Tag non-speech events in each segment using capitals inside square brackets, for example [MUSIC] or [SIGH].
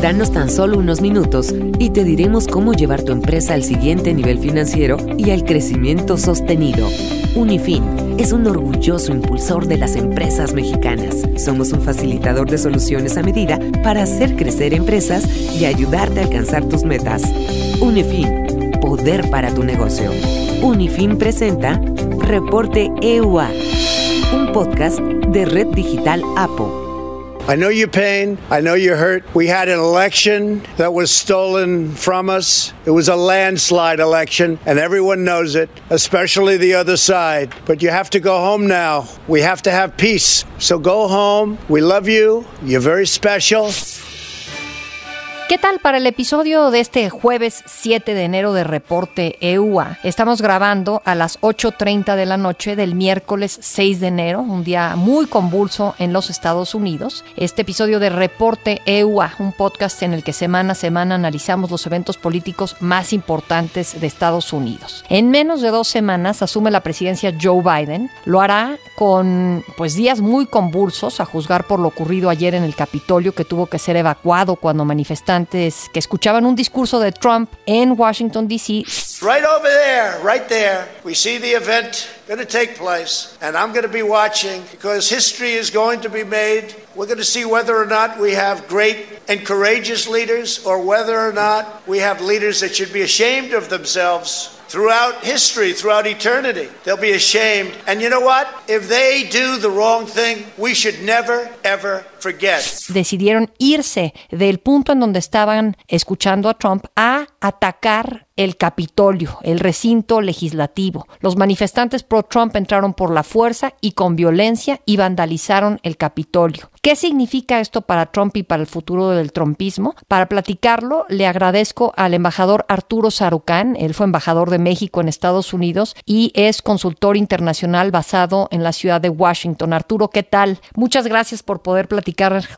Danos tan solo unos minutos y te diremos cómo llevar tu empresa al siguiente nivel financiero y al crecimiento sostenido. Unifin es un orgulloso impulsor de las empresas mexicanas. Somos un facilitador de soluciones a medida para hacer crecer empresas y ayudarte a alcanzar tus metas. Unifin, poder para tu negocio. Unifin presenta Reporte EUA, un podcast de Red Digital APO. I know your pain. I know you're hurt. We had an election that was stolen from us. It was a landslide election, and everyone knows it, especially the other side. But you have to go home now. We have to have peace. So go home. We love you. You're very special. ¿Qué tal para el episodio de este jueves 7 de enero de Reporte EUA? Estamos grabando a las 8.30 de la noche del miércoles 6 de enero, un día muy convulso en los Estados Unidos. Este episodio de Reporte EUA, un podcast en el que semana a semana analizamos los eventos políticos más importantes de Estados Unidos. En menos de dos semanas asume la presidencia Joe Biden. Lo hará con pues días muy convulsos, a juzgar por lo ocurrido ayer en el Capitolio, que tuvo que ser evacuado cuando manifestantes que escuchaban un discurso de Trump en Washington, D.C. Right over there, right there, we see the event going to take place, and I'm going to be watching because history is going to be made. We're going to see whether or not we have great and courageous leaders or whether or not we have leaders that should be ashamed of themselves throughout history, throughout eternity. They'll be ashamed. And you know what? If they do the wrong thing, we should never, ever. Decidieron irse del punto en donde estaban escuchando a Trump a atacar el Capitolio, el recinto legislativo. Los manifestantes pro-Trump entraron por la fuerza y con violencia y vandalizaron el Capitolio. ¿Qué significa esto para Trump y para el futuro del trumpismo? Para platicarlo, le agradezco al embajador Arturo Sarucán. Él fue embajador de México en Estados Unidos y es consultor internacional basado en la ciudad de Washington. Arturo, ¿qué tal? Muchas gracias por poder platicar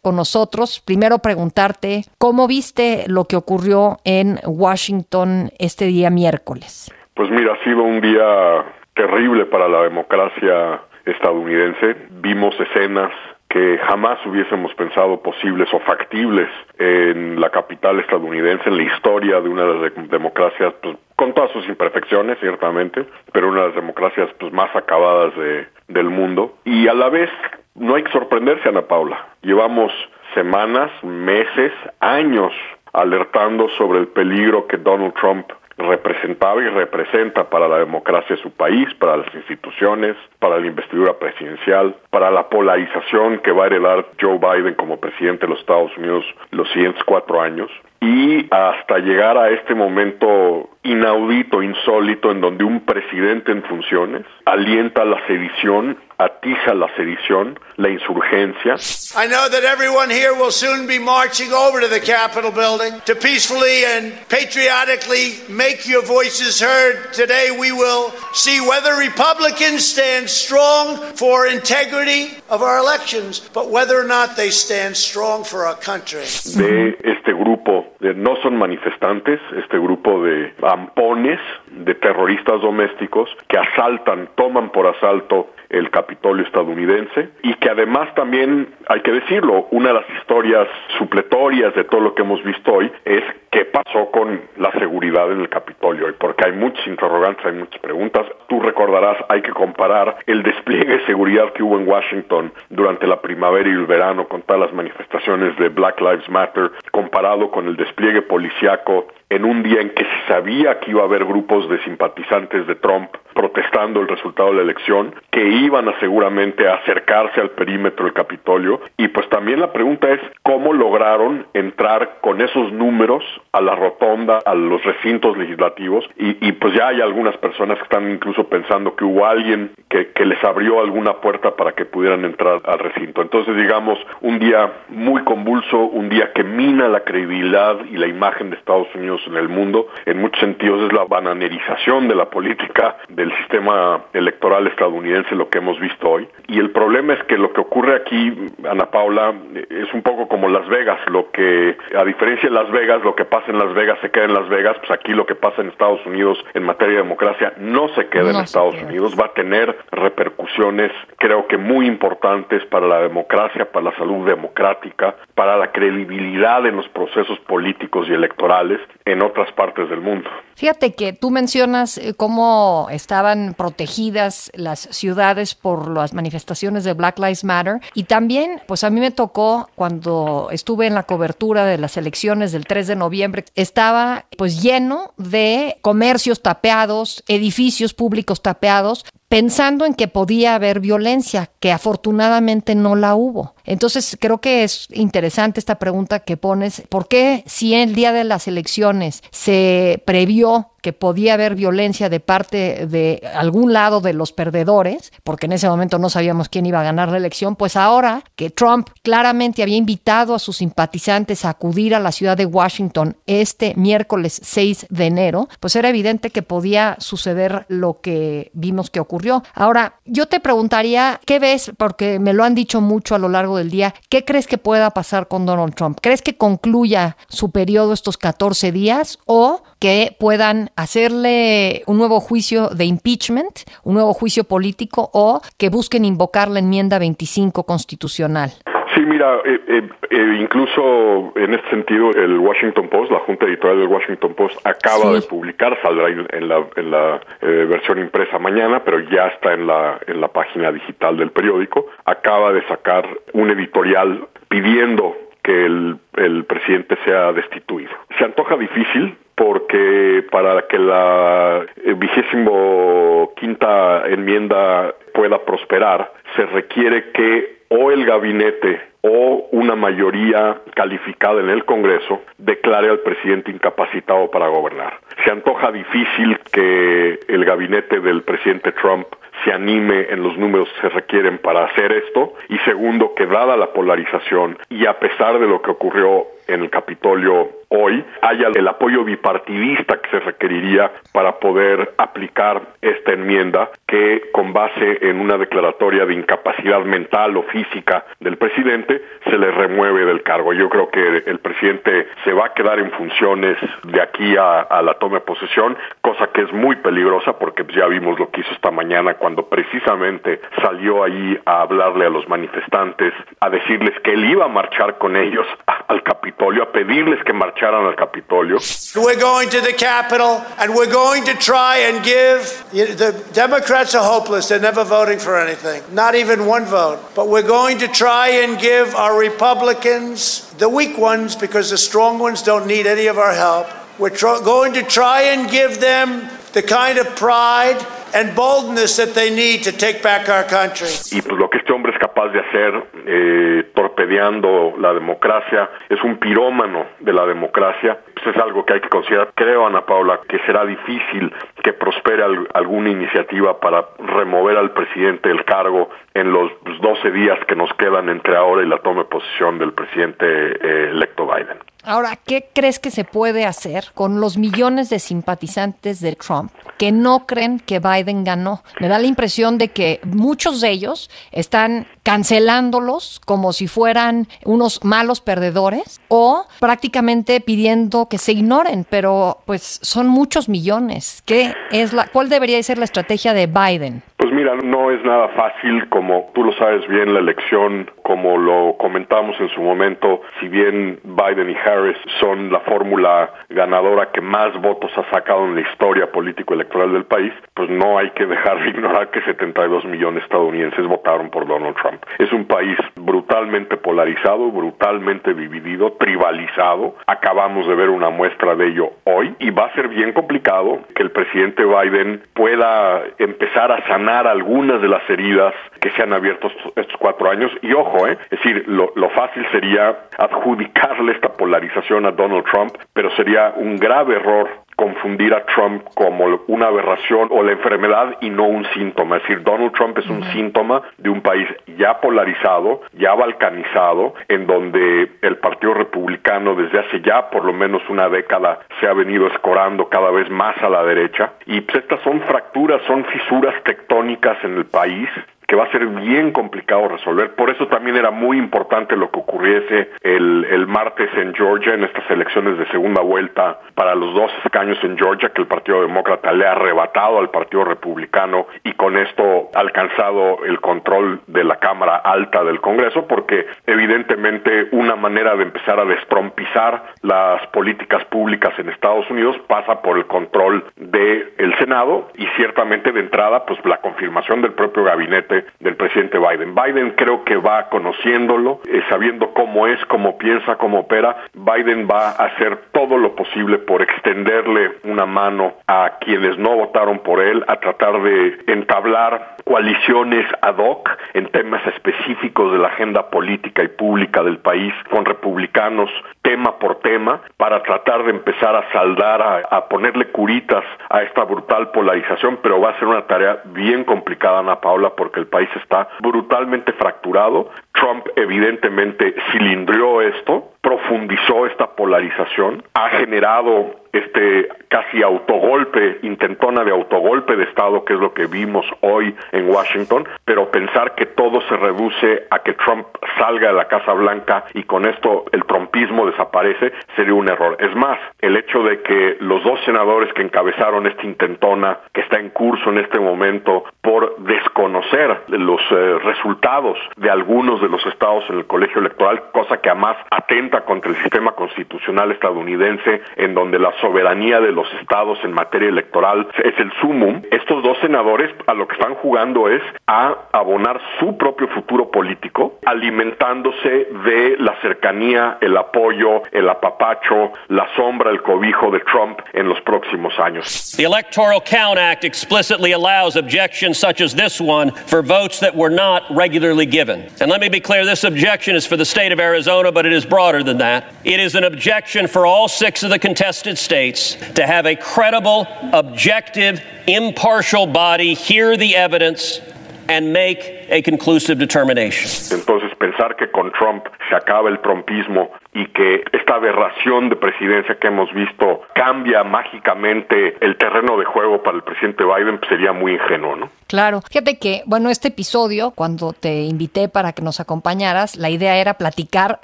con nosotros. Primero preguntarte, ¿cómo viste lo que ocurrió en Washington este día miércoles? Pues mira, ha sido un día terrible para la democracia estadounidense. Vimos escenas que jamás hubiésemos pensado posibles o factibles en la capital estadounidense, en la historia de una de las democracias, pues, con todas sus imperfecciones, ciertamente, pero una de las democracias pues, más acabadas de, del mundo. Y a la vez, no hay que sorprenderse, Ana Paula. Llevamos semanas, meses, años alertando sobre el peligro que Donald Trump representaba y representa para la democracia de su país, para las instituciones, para la investidura presidencial, para la polarización que va a heredar Joe Biden como presidente de los Estados Unidos los siguientes cuatro años. Y hasta llegar a este momento inaudito, insólito, en donde un presidente en funciones alienta la sedición, atija la sedición, la insurgencia. I know that everyone here will soon be marching over to the Capitol building to peacefully and patriotically make your voices heard. Today we will see whether Republicans stand strong for integrity of our elections, but whether or not they stand strong for our country. De este grupo de, no son manifestantes, este grupo de ampones, de terroristas domésticos que asaltan, toman por asalto el Capitolio estadounidense y que además también, hay que decirlo, una de las historias supletorias de todo lo que hemos visto hoy es qué pasó con la seguridad en el Capitolio, y porque hay muchos interrogantes, hay muchas preguntas. Tú recordarás, hay que comparar el despliegue de seguridad que hubo en Washington durante la primavera y el verano con todas las manifestaciones de Black Lives Matter, comparado con el despliegue policiaco en un día en que se sabía que iba a haber grupos de simpatizantes de Trump protestando el resultado de la elección, que iban a seguramente a acercarse al perímetro del Capitolio. Y pues también la pregunta es cómo lograron entrar con esos números a la rotonda, a los recintos legislativos. Y, pues ya hay algunas personas que están incluso pensando que hubo alguien que les abrió alguna puerta para que pudieran entrar al recinto. Entonces, digamos, un día muy convulso, un día que mina la credibilidad y la imagen de Estados Unidos en el mundo. En muchos sentidos es la bananerización de la política del sistema electoral estadounidense lo que hemos visto hoy. Y el problema es que lo que ocurre aquí, Ana Paula, es un poco como Las Vegas, lo que, a diferencia de Las Vegas, lo que pasa en Las Vegas se queda en Las Vegas, pues aquí lo que pasa en Estados Unidos en materia de democracia no se queda en Estados Unidos, va a tener repercusiones creo que muy importantes para la democracia, para la salud democrática, para la credibilidad en los procesos políticos y electorales en otras partes del mundo. Fíjate que tú mencionas eh, cómo estaban protegidas las ciudades por las manifestaciones de Black Lives Matter y también, pues a mí me tocó cuando estuve en la cobertura de las elecciones del 3 de noviembre, estaba pues lleno de comercios tapeados, edificios públicos tapeados, pensando en que podía haber violencia, que afortunadamente no la hubo. Entonces, creo que es interesante esta pregunta que pones, ¿por qué si el día de las elecciones se previó que podía haber violencia de parte de algún lado de los perdedores, porque en ese momento no sabíamos quién iba a ganar la elección, pues ahora que Trump claramente había invitado a sus simpatizantes a acudir a la ciudad de Washington este miércoles 6 de enero, pues era evidente que podía suceder lo que vimos que ocurrió. Ahora, yo te preguntaría, ¿qué ves? Porque me lo han dicho mucho a lo largo del día, ¿qué crees que pueda pasar con Donald Trump? ¿Crees que concluya su periodo estos 14 días o que puedan hacerle un nuevo juicio de impeachment, un nuevo juicio político o que busquen invocar la enmienda 25 constitucional? Sí, mira, eh, eh, eh, incluso en este sentido el Washington Post, la junta editorial del Washington Post acaba de publicar, saldrá en la, en la versión impresa mañana, pero ya está en la, en la página digital del periódico, acaba de sacar un editorial pidiendo que el, el presidente sea destituido. Se antoja difícil, porque para que la vigésimo quinta enmienda pueda prosperar, se requiere que o el gabinete o una mayoría calificada en el Congreso declare al presidente incapacitado para gobernar. Se antoja difícil que el gabinete del presidente Trump se anime en los números que se requieren para hacer esto y segundo que dada la polarización y a pesar de lo que ocurrió en el Capitolio hoy haya el apoyo bipartidista que se requeriría para poder aplicar esta enmienda que con base en una declaratoria de incapacidad mental o física del presidente se le remueve del cargo. Yo creo que el presidente se va a quedar en funciones de aquí a, la toma de posesión, cosa que es muy peligrosa porque ya vimos lo que hizo esta mañana cuando precisamente salió ahí a hablarle a los manifestantes, a decirles que él iba a marchar con ellos al Capitolio, a pedirles que marcharan al Capitolio. We're going to the Capitol and we're going to try and give the Democrats are hopeless. They're never voting for anything, not even one vote. But we're going to try and give our Republicans, the weak ones, because the strong ones don't need any of our help. We're going to try and give them the kind of pride and boldness that they need to take back our country. Y pues lo que este hombre es capaz de hacer, eh, torpedeando la democracia, es un pirómano de la democracia. Pues es algo que hay que considerar. Creo, Ana Paula, que será difícil que prospere al, alguna iniciativa para remover al presidente del cargo en los 12 pues, días que nos quedan entre ahora y la toma de posición del presidente eh, electo Biden. Ahora, ¿qué crees que se puede hacer con los millones de simpatizantes de Trump que no creen que Biden ganó? Me da la impresión de que muchos de ellos están cancelándolos como si fueran unos malos perdedores o prácticamente pidiendo que se ignoren, pero pues son muchos millones. ¿Qué es la cuál debería ser la estrategia de Biden? Pues no es nada fácil, como tú lo sabes bien, la elección, como lo comentamos en su momento, si bien Biden y Harris son la fórmula ganadora que más votos ha sacado en la historia político-electoral del país, pues no hay que dejar de ignorar que 72 millones de estadounidenses votaron por Donald Trump. Es un país brutalmente polarizado, brutalmente dividido, tribalizado. Acabamos de ver una muestra de ello hoy y va a ser bien complicado que el presidente Biden pueda empezar a sanar algunas de las heridas que se han abierto estos, cuatro años. Y ojo, ¿eh? es decir, lo, lo fácil sería adjudicarle esta polarización a Donald Trump, pero sería un grave error confundir a Trump como una aberración o la enfermedad y no un síntoma. Es decir, Donald Trump es un síntoma de un país ya polarizado, ya balcanizado, en donde el Partido Republicano desde hace ya por lo menos una década se ha venido escorando cada vez más a la derecha. Y pues estas son fracturas, son fisuras tectónicas en el país que va a ser bien complicado resolver. Por eso también era muy importante lo que ocurriese el, el martes en Georgia, en estas elecciones de segunda vuelta para los dos escaños en Georgia, que el Partido Demócrata le ha arrebatado al Partido Republicano y con esto ha alcanzado el control de la Cámara Alta del Congreso, porque evidentemente una manera de empezar a destrompizar las políticas públicas en Estados Unidos pasa por el control del el Senado y ciertamente de entrada, pues la confirmación del propio gabinete del presidente Biden. Biden creo que va conociéndolo, eh, sabiendo cómo es, cómo piensa, cómo opera. Biden va a hacer todo lo posible por extenderle una mano a quienes no votaron por él, a tratar de entablar coaliciones ad hoc en temas específicos de la agenda política y pública del país con republicanos tema por tema para tratar de empezar a saldar, a ponerle curitas a esta brutal polarización, pero va a ser una tarea bien complicada, Ana Paula, porque el país está brutalmente fracturado. Trump evidentemente cilindrió esto, profundizó esta polarización, ha generado este casi autogolpe, intentona de autogolpe de Estado, que es lo que vimos hoy en Washington, pero pensar que todo se reduce a que Trump salga de la Casa Blanca y con esto el trumpismo desaparece, sería un error. Es más, el hecho de que los dos senadores que encabezaron esta intentona, que está en curso en este momento, por desconocer los eh, resultados de algunos de los estados en el colegio electoral, cosa que además atenta contra el sistema constitucional estadounidense, en donde la soberanía de los estados en materia electoral es el sumum, estos dos senadores a lo que están jugando es a abonar su propio futuro político, alimentándose de la cercanía, el apoyo, el apapacho, la sombra, el cobijo de Trump en los próximos años. The Electoral Count Act explicitly allows objections such as this one for votes that were not regularly given. And let me be clear, this objection is for the state of Arizona, but it is broader than that. It is an objection for all six of the contested states states to have a credible, objective, impartial body hear the evidence and make a conclusive determination. Entonces pensar que con Trump se acaba el trumpismo y que esta aberración de presidencia que hemos visto cambia mágicamente el terreno de juego para el presidente Biden pues sería muy ingenuo, ¿no? Claro. Fíjate que, bueno, este episodio, cuando te invité para que nos acompañaras, la idea era platicar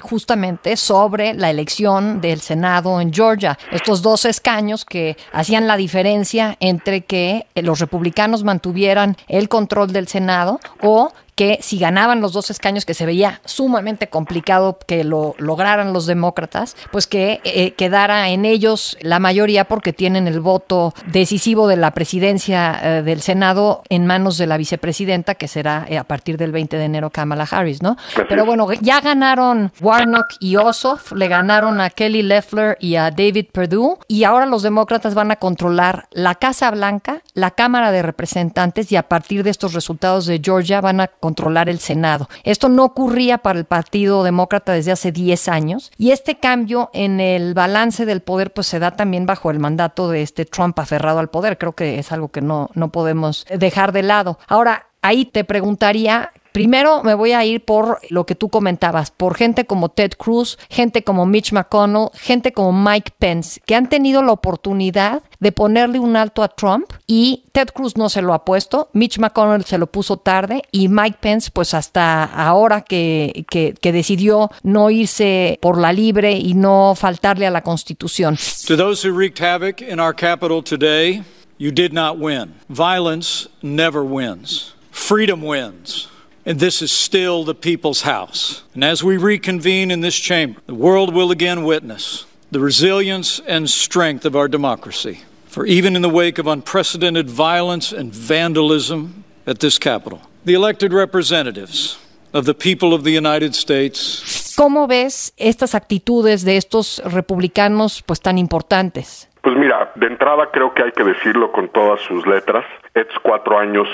justamente sobre la elección del Senado en Georgia. Estos dos escaños que hacían la diferencia entre que los republicanos mantuvieran el control del Senado o que si ganaban los dos escaños, que se veía sumamente complicado que lo lograran los demócratas, pues que eh, quedara en ellos la mayoría porque tienen el voto decisivo de la presidencia eh, del Senado en manos de la vicepresidenta, que será eh, a partir del 20 de enero Kamala Harris, ¿no? Pero bueno, ya ganaron Warnock y Ossoff, le ganaron a Kelly Loeffler y a David Perdue, y ahora los demócratas van a controlar la Casa Blanca, la Cámara de Representantes, y a partir de estos resultados de Georgia van a controlar el Senado. Esto no ocurría para el Partido Demócrata desde hace 10 años y este cambio en el balance del poder pues se da también bajo el mandato de este Trump aferrado al poder. Creo que es algo que no, no podemos dejar de lado. Ahora, ahí te preguntaría Primero me voy a ir por lo que tú comentabas, por gente como Ted Cruz, gente como Mitch McConnell, gente como Mike Pence, que han tenido la oportunidad de ponerle un alto a Trump y Ted Cruz no se lo ha puesto, Mitch McConnell se lo puso tarde y Mike Pence pues hasta ahora que, que, que decidió no irse por la libre y no faltarle a la Constitución. To those who wreaked havoc in our capital today, you did not win. Violence never wins. Freedom wins. And this is still the people's house. And as we reconvene in this chamber, the world will again witness the resilience and strength of our democracy. For even in the wake of unprecedented violence and vandalism at this Capitol, the elected representatives of the people of the United States. ¿Cómo ves estas actitudes de estos republicanos pues tan importantes? Pues mira, de entrada creo que hay que decirlo con todas sus letras. Estos cuatro años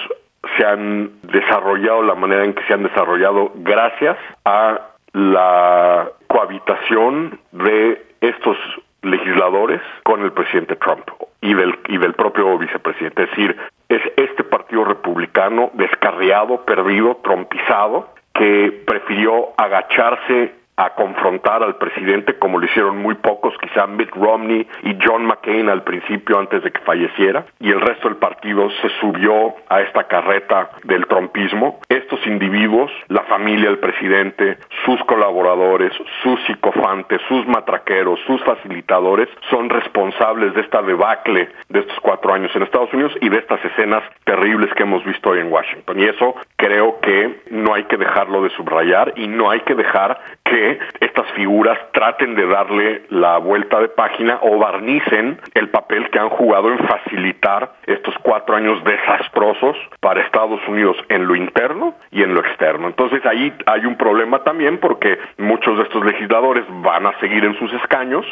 se han desarrollado la manera en que se han desarrollado gracias a la cohabitación de estos legisladores con el presidente Trump. y del, y del propio vicepresidente. Es decir, es este partido republicano descarriado, perdido, trompizado, que prefirió agacharse a confrontar al presidente como lo hicieron muy pocos, quizá Mitt Romney y John McCain al principio antes de que falleciera, y el resto del partido se subió a esta carreta del trompismo. Estos individuos, la familia del presidente, sus colaboradores, sus psicofantes, sus matraqueros, sus facilitadores, son responsables de esta debacle de estos cuatro años en Estados Unidos y de estas escenas terribles que hemos visto hoy en Washington. Y eso creo que no hay que dejarlo de subrayar y no hay que dejar que estas figuras traten de darle la vuelta de página o barnicen el papel que han jugado en facilitar estos cuatro años desastrosos para Estados Unidos en lo interno y en lo externo. Entonces ahí hay un problema también porque muchos de estos legisladores van a seguir en sus escaños,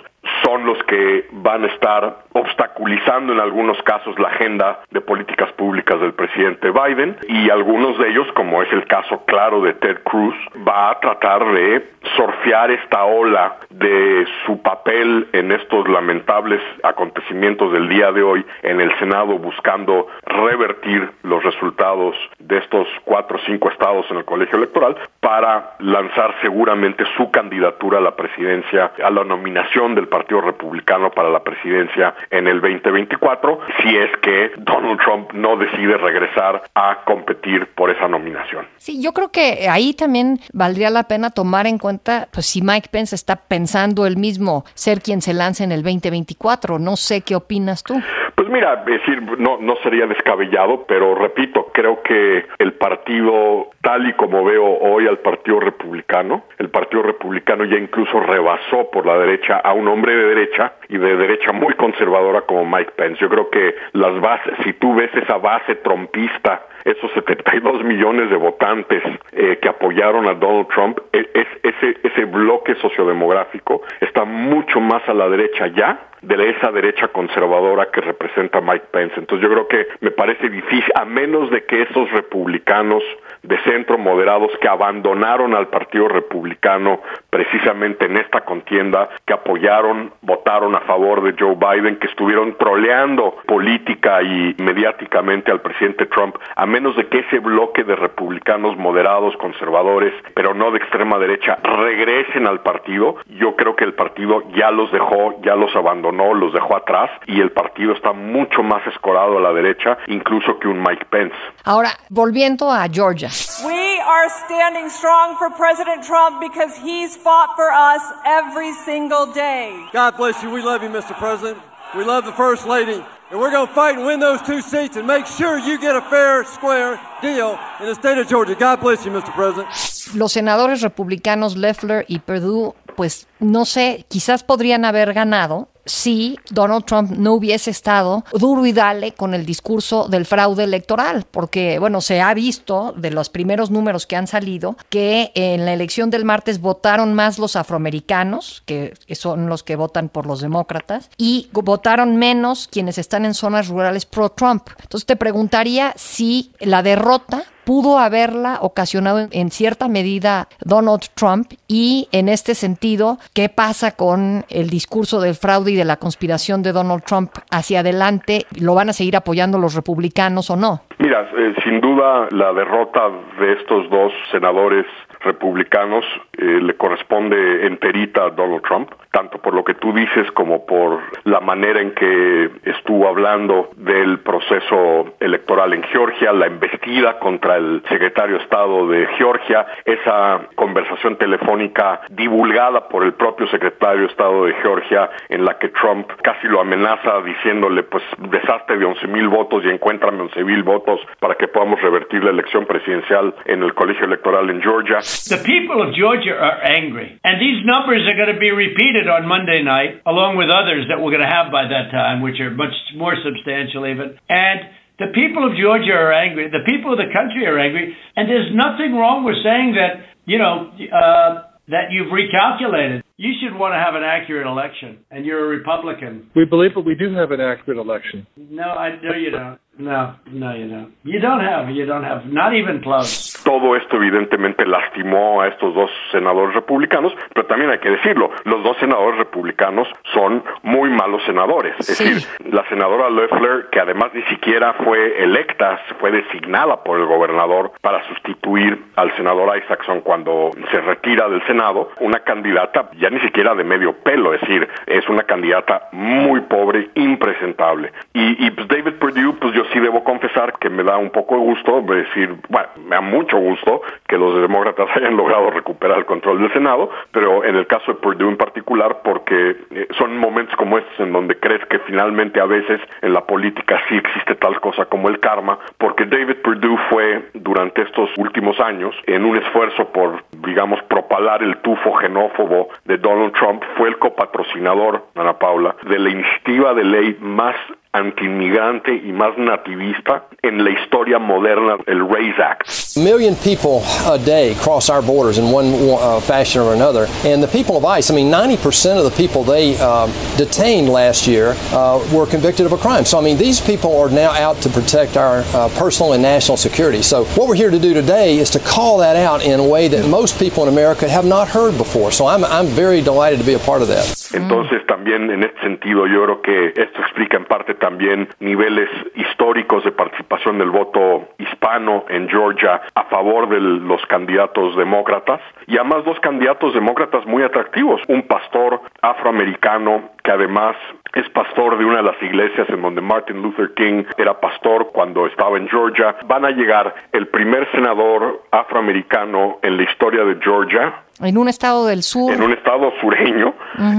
son los que van a estar obstaculizando en algunos casos la agenda de políticas públicas del presidente Biden y algunos de ellos, como es el caso claro de Ted Cruz, va a tratar de surfear esta ola de su papel en estos lamentables acontecimientos del día de hoy en el Senado buscando revertir los resultados de estos cuatro o cinco estados en el colegio electoral para lanzar seguramente su candidatura a la presidencia, a la nominación del Partido Republicano para la presidencia en el 2024, si es que Donald Trump no decide regresar a competir por esa nominación. Sí, yo creo que ahí también valdría la pena tomar en cuenta, pues si Mike Pence está pensando él mismo ser quien se lance en el 2024, no sé qué opinas tú. Pues mira, decir, no, no sería descabellado, pero repito, creo que el partido, tal y como veo hoy al Partido Republicano, el Partido Republicano ya incluso rebasó por la derecha a un hombre de derecha y de derecha muy conservadora como Mike Pence. Yo creo que las bases, si tú ves esa base trompista esos 72 millones de votantes eh, que apoyaron a Donald Trump, e, es, ese, ese bloque sociodemográfico está mucho más a la derecha ya de esa derecha conservadora que representa Mike Pence. Entonces yo creo que me parece difícil, a menos de que esos republicanos de centro moderados que abandonaron al Partido Republicano precisamente en esta contienda, que apoyaron, votaron a favor de Joe Biden, que estuvieron troleando política y mediáticamente al presidente Trump, menos de que ese bloque de republicanos moderados, conservadores, pero no de extrema derecha, regresen al partido, yo creo que el partido ya los dejó, ya los abandonó, los dejó atrás y el partido está mucho más escorado a la derecha, incluso que un Mike Pence. Ahora, volviendo a Georgia. We are standing strong for President Trump because he's fought for us every single day. God bless you. We love you, Mr. President. We love the First Lady. And we're going to fight and win those two seats and make sure you get a fair, square deal in the state of Georgia. God bless you, Mr. President. Los senadores republicanos Leffler y Perdue, pues no sé, quizás podrían haber ganado, si Donald Trump no hubiese estado duro y dale con el discurso del fraude electoral, porque, bueno, se ha visto de los primeros números que han salido que en la elección del martes votaron más los afroamericanos, que son los que votan por los demócratas, y votaron menos quienes están en zonas rurales pro-Trump. Entonces te preguntaría si la derrota pudo haberla ocasionado en cierta medida Donald Trump y en este sentido, ¿qué pasa con el discurso del fraude y de la conspiración de Donald Trump hacia adelante? ¿Lo van a seguir apoyando los republicanos o no? Mira, eh, sin duda la derrota de estos dos senadores republicanos eh, le corresponde enterita a Donald Trump, tanto por lo que tú dices como por la manera en que estuvo hablando del proceso electoral en Georgia, la embestida contra el secretario de Estado de Georgia, esa conversación telefónica divulgada por el propio secretario de Estado de Georgia en la que Trump casi lo amenaza diciéndole pues desastre de 11 mil votos y encuéntrame 11 mil votos para que podamos revertir la elección presidencial en el colegio electoral en Georgia. The people of Georgia are angry, and these numbers are going to be repeated on Monday night, along with others that we're going to have by that time, which are much more substantial even. And the people of Georgia are angry. The people of the country are angry, and there's nothing wrong with saying that. You know. Uh, that you've recalculated. You should want to have an accurate election, and you're a Republican. We believe that we do have an accurate election. No, I know you don't. No, no, you don't. You don't have, you don't have, not even close. Todo esto evidentemente lastimó a estos dos senadores republicanos, pero también hay que decirlo, los dos senadores republicanos son muy malos senadores. Es Sí. decir, la senadora Loeffler, que además ni siquiera fue electa, fue designada por el gobernador para sustituir al senador Isaacson cuando se retira del Senado, una candidata ya ni siquiera de medio pelo, es decir, es una candidata muy pobre, impresentable. Y, y pues David Perdue, pues yo sí debo confesar que me da un poco de gusto decir, bueno, me da mucho gusto que los demócratas [LAUGHS] hayan logrado recuperar el control del Senado, pero en el caso de Perdue en particular, porque eh, son momentos como estos en donde crees que finalmente a veces en la política sí existe tal cosa como el karma, porque David Perdue fue durante estos últimos años en un esfuerzo por, digamos, propalar el tufo xenófobo de Donald Trump, fue el copatrocinador, Ana Paula, de la iniciativa de ley más antiinmigrante y más nativista en la historia moderna, el RAISE Act. A million people a day cross our borders in one uh, fashion or another. And the people of ICE, I mean, 90% of the people they uh, detained last year uh, were convicted of a crime. So, I mean, these people are now out to protect our uh, personal and national security. So, what we're here to do today is to call that out in a way that most people in America have not heard before. So, I'm, I'm very delighted to be a part of that. Entonces también en este sentido yo creo que esto explica en parte también niveles históricos de participación del voto hispano en Georgia a favor de los candidatos demócratas y además dos candidatos demócratas muy atractivos, un pastor afroamericano que además es pastor de una de las iglesias en donde Martin Luther King era pastor cuando estaba en Georgia. Van a llegar el primer senador afroamericano en la historia de Georgia, En un estado del sur. en un estado sureño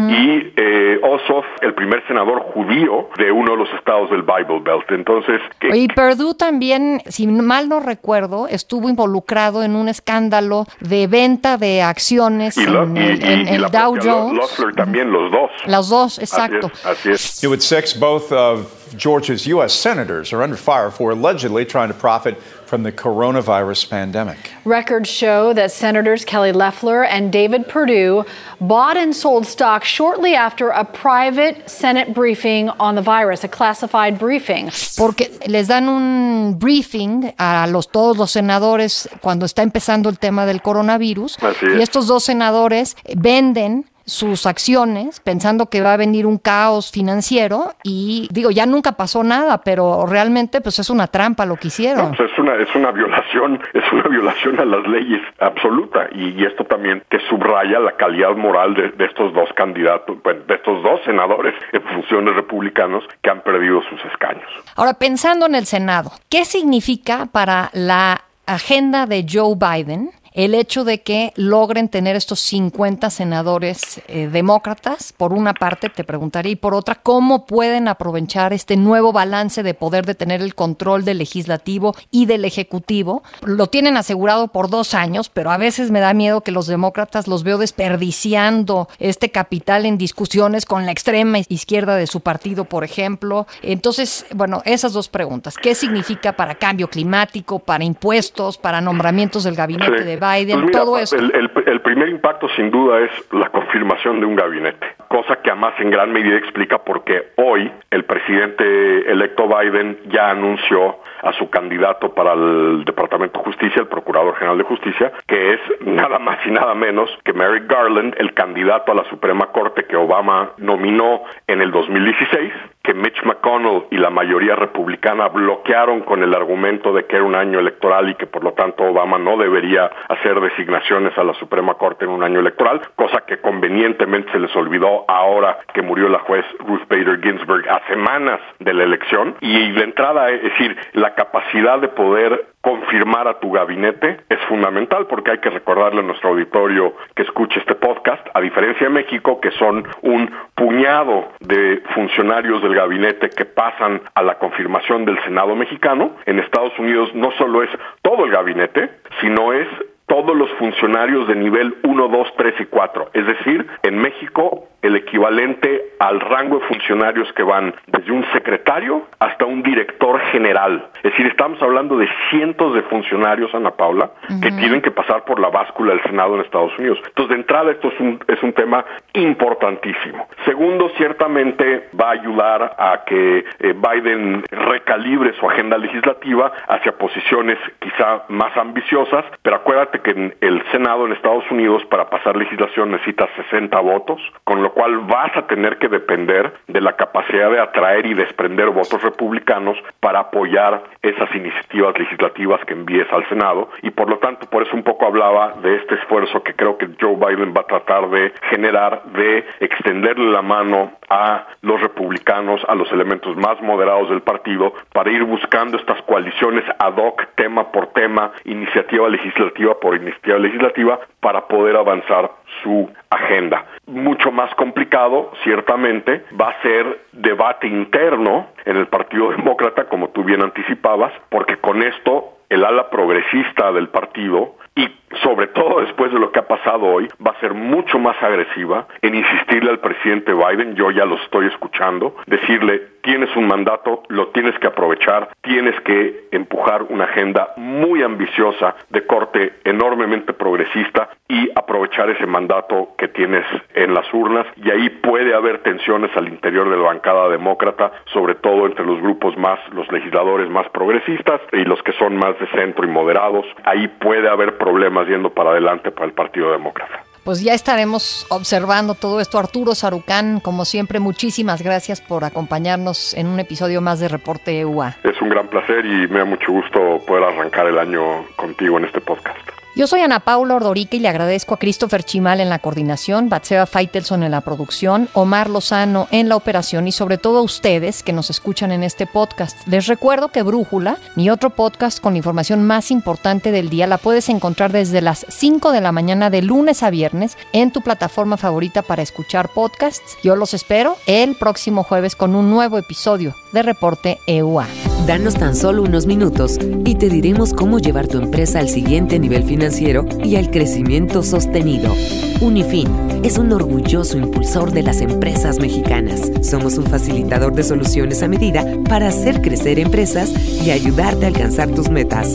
y eh, Ossoff, el primer senador judío de uno de los estados del Bible Belt. Entonces, que, Y Perdue también, si mal no recuerdo, estuvo involucrado en un escándalo de venta de acciones y, lo- en, y- el- y- en y el Dow Lo- Jones. Loeffler también, los dos. Las dos, Así exacto. es, así es. New at six, both of Georgia's U.S. senators are under fire for allegedly trying to profit from the coronavirus pandemic. Records show that Senators Kelly Loeffler and David Perdue bought and sold stock shortly after a private Senate briefing on the virus, a classified briefing. Porque les dan un briefing a los todos los senadores cuando está empezando el tema del coronavirus Así y estos dos senadores venden sus acciones pensando que va a venir un caos financiero y digo ya nunca pasó nada pero realmente pues es una trampa lo que No, hicieron pues es una es una violación es una violación a las leyes absoluta. Y, y esto también te subraya la calidad moral de, de estos dos candidatos bueno, de estos dos senadores en funciones republicanos que han perdido sus escaños. Ahora pensando en el senado qué significa para la agenda de Joe Biden el hecho de que logren tener estos 50 senadores eh, demócratas, por una parte, te preguntaría, y por otra, ¿cómo pueden aprovechar este nuevo balance de poder de tener el control del legislativo y del ejecutivo? Lo tienen asegurado por dos años, pero a veces me da miedo que los demócratas los veo desperdiciando este capital en discusiones con la extrema izquierda de su partido, por ejemplo. Entonces, bueno, esas dos preguntas. ¿Qué significa para cambio climático, para impuestos, para nombramientos del gabinete de Biden, Pues mira, todo eso? El, el- el primer impacto sin duda es la confirmación de un gabinete, cosa que además en gran medida explica por qué hoy el presidente electo Biden ya anunció a su candidato para el Departamento de Justicia, el Procurador General de Justicia, que es nada más y nada menos que Merrick Garland, el candidato a la Suprema Corte que Obama nominó en el 2016, que Mitch McConnell y la mayoría republicana bloquearon con el argumento de que era un año electoral y que por lo tanto Obama no debería hacer designaciones a la Suprema Corte en un año electoral, cosa que convenientemente se les olvidó ahora que murió la juez Ruth Bader Ginsburg a semanas de la elección. Y de entrada, es decir, la capacidad de poder confirmar a tu gabinete es fundamental porque hay que recordarle a nuestro auditorio que escuche este podcast, a diferencia de México, que son un puñado de funcionarios del gabinete que pasan a la confirmación del Senado mexicano. En Estados Unidos no solo es todo el gabinete, sino es todos los funcionarios de nivel 1, 2, 3 y 4. Es decir, en México el equivalente al rango de funcionarios que van desde un secretario hasta un director general. Es decir, estamos hablando de cientos de funcionarios, Ana Paula, que tienen que pasar por la báscula del Senado en Estados Unidos. Entonces, de entrada, esto es un, es un tema importantísimo. Segundo, ciertamente va a ayudar a que eh, Biden recalibre su agenda legislativa hacia posiciones quizá más ambiciosas, pero acuérdate que en el Senado en Estados Unidos para pasar legislación necesita 60 votos, con lo cual vas a tener que depender de la capacidad de atraer y desprender votos republicanos para apoyar esas iniciativas legislativas que envíes al Senado. Y por lo tanto por eso un poco hablaba de este esfuerzo que creo que Joe Biden va a tratar de generar de extenderle la mano a los republicanos, a los elementos más moderados del partido para ir buscando estas coaliciones ad hoc tema por tema, iniciativa legislativa por iniciativa legislativa para poder avanzar su agenda. Mucho más complicado, ciertamente, va a ser debate interno en el Partido Demócrata, como tú bien anticipabas, porque con esto el ala progresista del partido y sobre todo después de lo que ha pasado hoy, va a ser mucho más agresiva en insistirle al presidente Biden, yo ya lo estoy escuchando, decirle, tienes un mandato, lo tienes que aprovechar, tienes que empujar una agenda muy ambiciosa de corte enormemente progresista y aprovechar ese mandato que tienes en las urnas. Y ahí puede haber tensiones al interior de la bancada demócrata, sobre todo entre los grupos más, los legisladores más progresistas y los que son más de centro y moderados, ahí puede haber problemas yendo para adelante para el Partido Demócrata. Pues ya estaremos observando todo esto. Arturo Sarucán, como siempre, muchísimas gracias por acompañarnos en un episodio más de Reporte EUA. Es un gran placer y me da mucho gusto poder arrancar el año contigo en este podcast. Yo soy Ana Paula Ordorica y le agradezco a Christopher Chimal en la coordinación, Batseba Feitelson en la producción, Omar Lozano en la operación y sobre todo a ustedes que nos escuchan en este podcast. Les recuerdo que Brújula, mi otro podcast con la información más importante del día, la puedes encontrar desde las 5 de la mañana de lunes a viernes en tu plataforma favorita para escuchar podcasts. Yo los espero el próximo jueves con un nuevo episodio de Reporte EUA. Danos tan solo unos minutos y te diremos cómo llevar tu empresa al siguiente nivel financiero y al crecimiento sostenido. Unifin es un orgulloso impulsor de las empresas mexicanas. Somos un facilitador de soluciones a medida para hacer crecer empresas y ayudarte a alcanzar tus metas.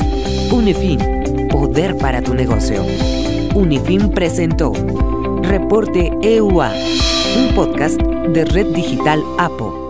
Unifin, poder para tu negocio. Unifin presentó Reporte EUA, un podcast de Red Digital APO.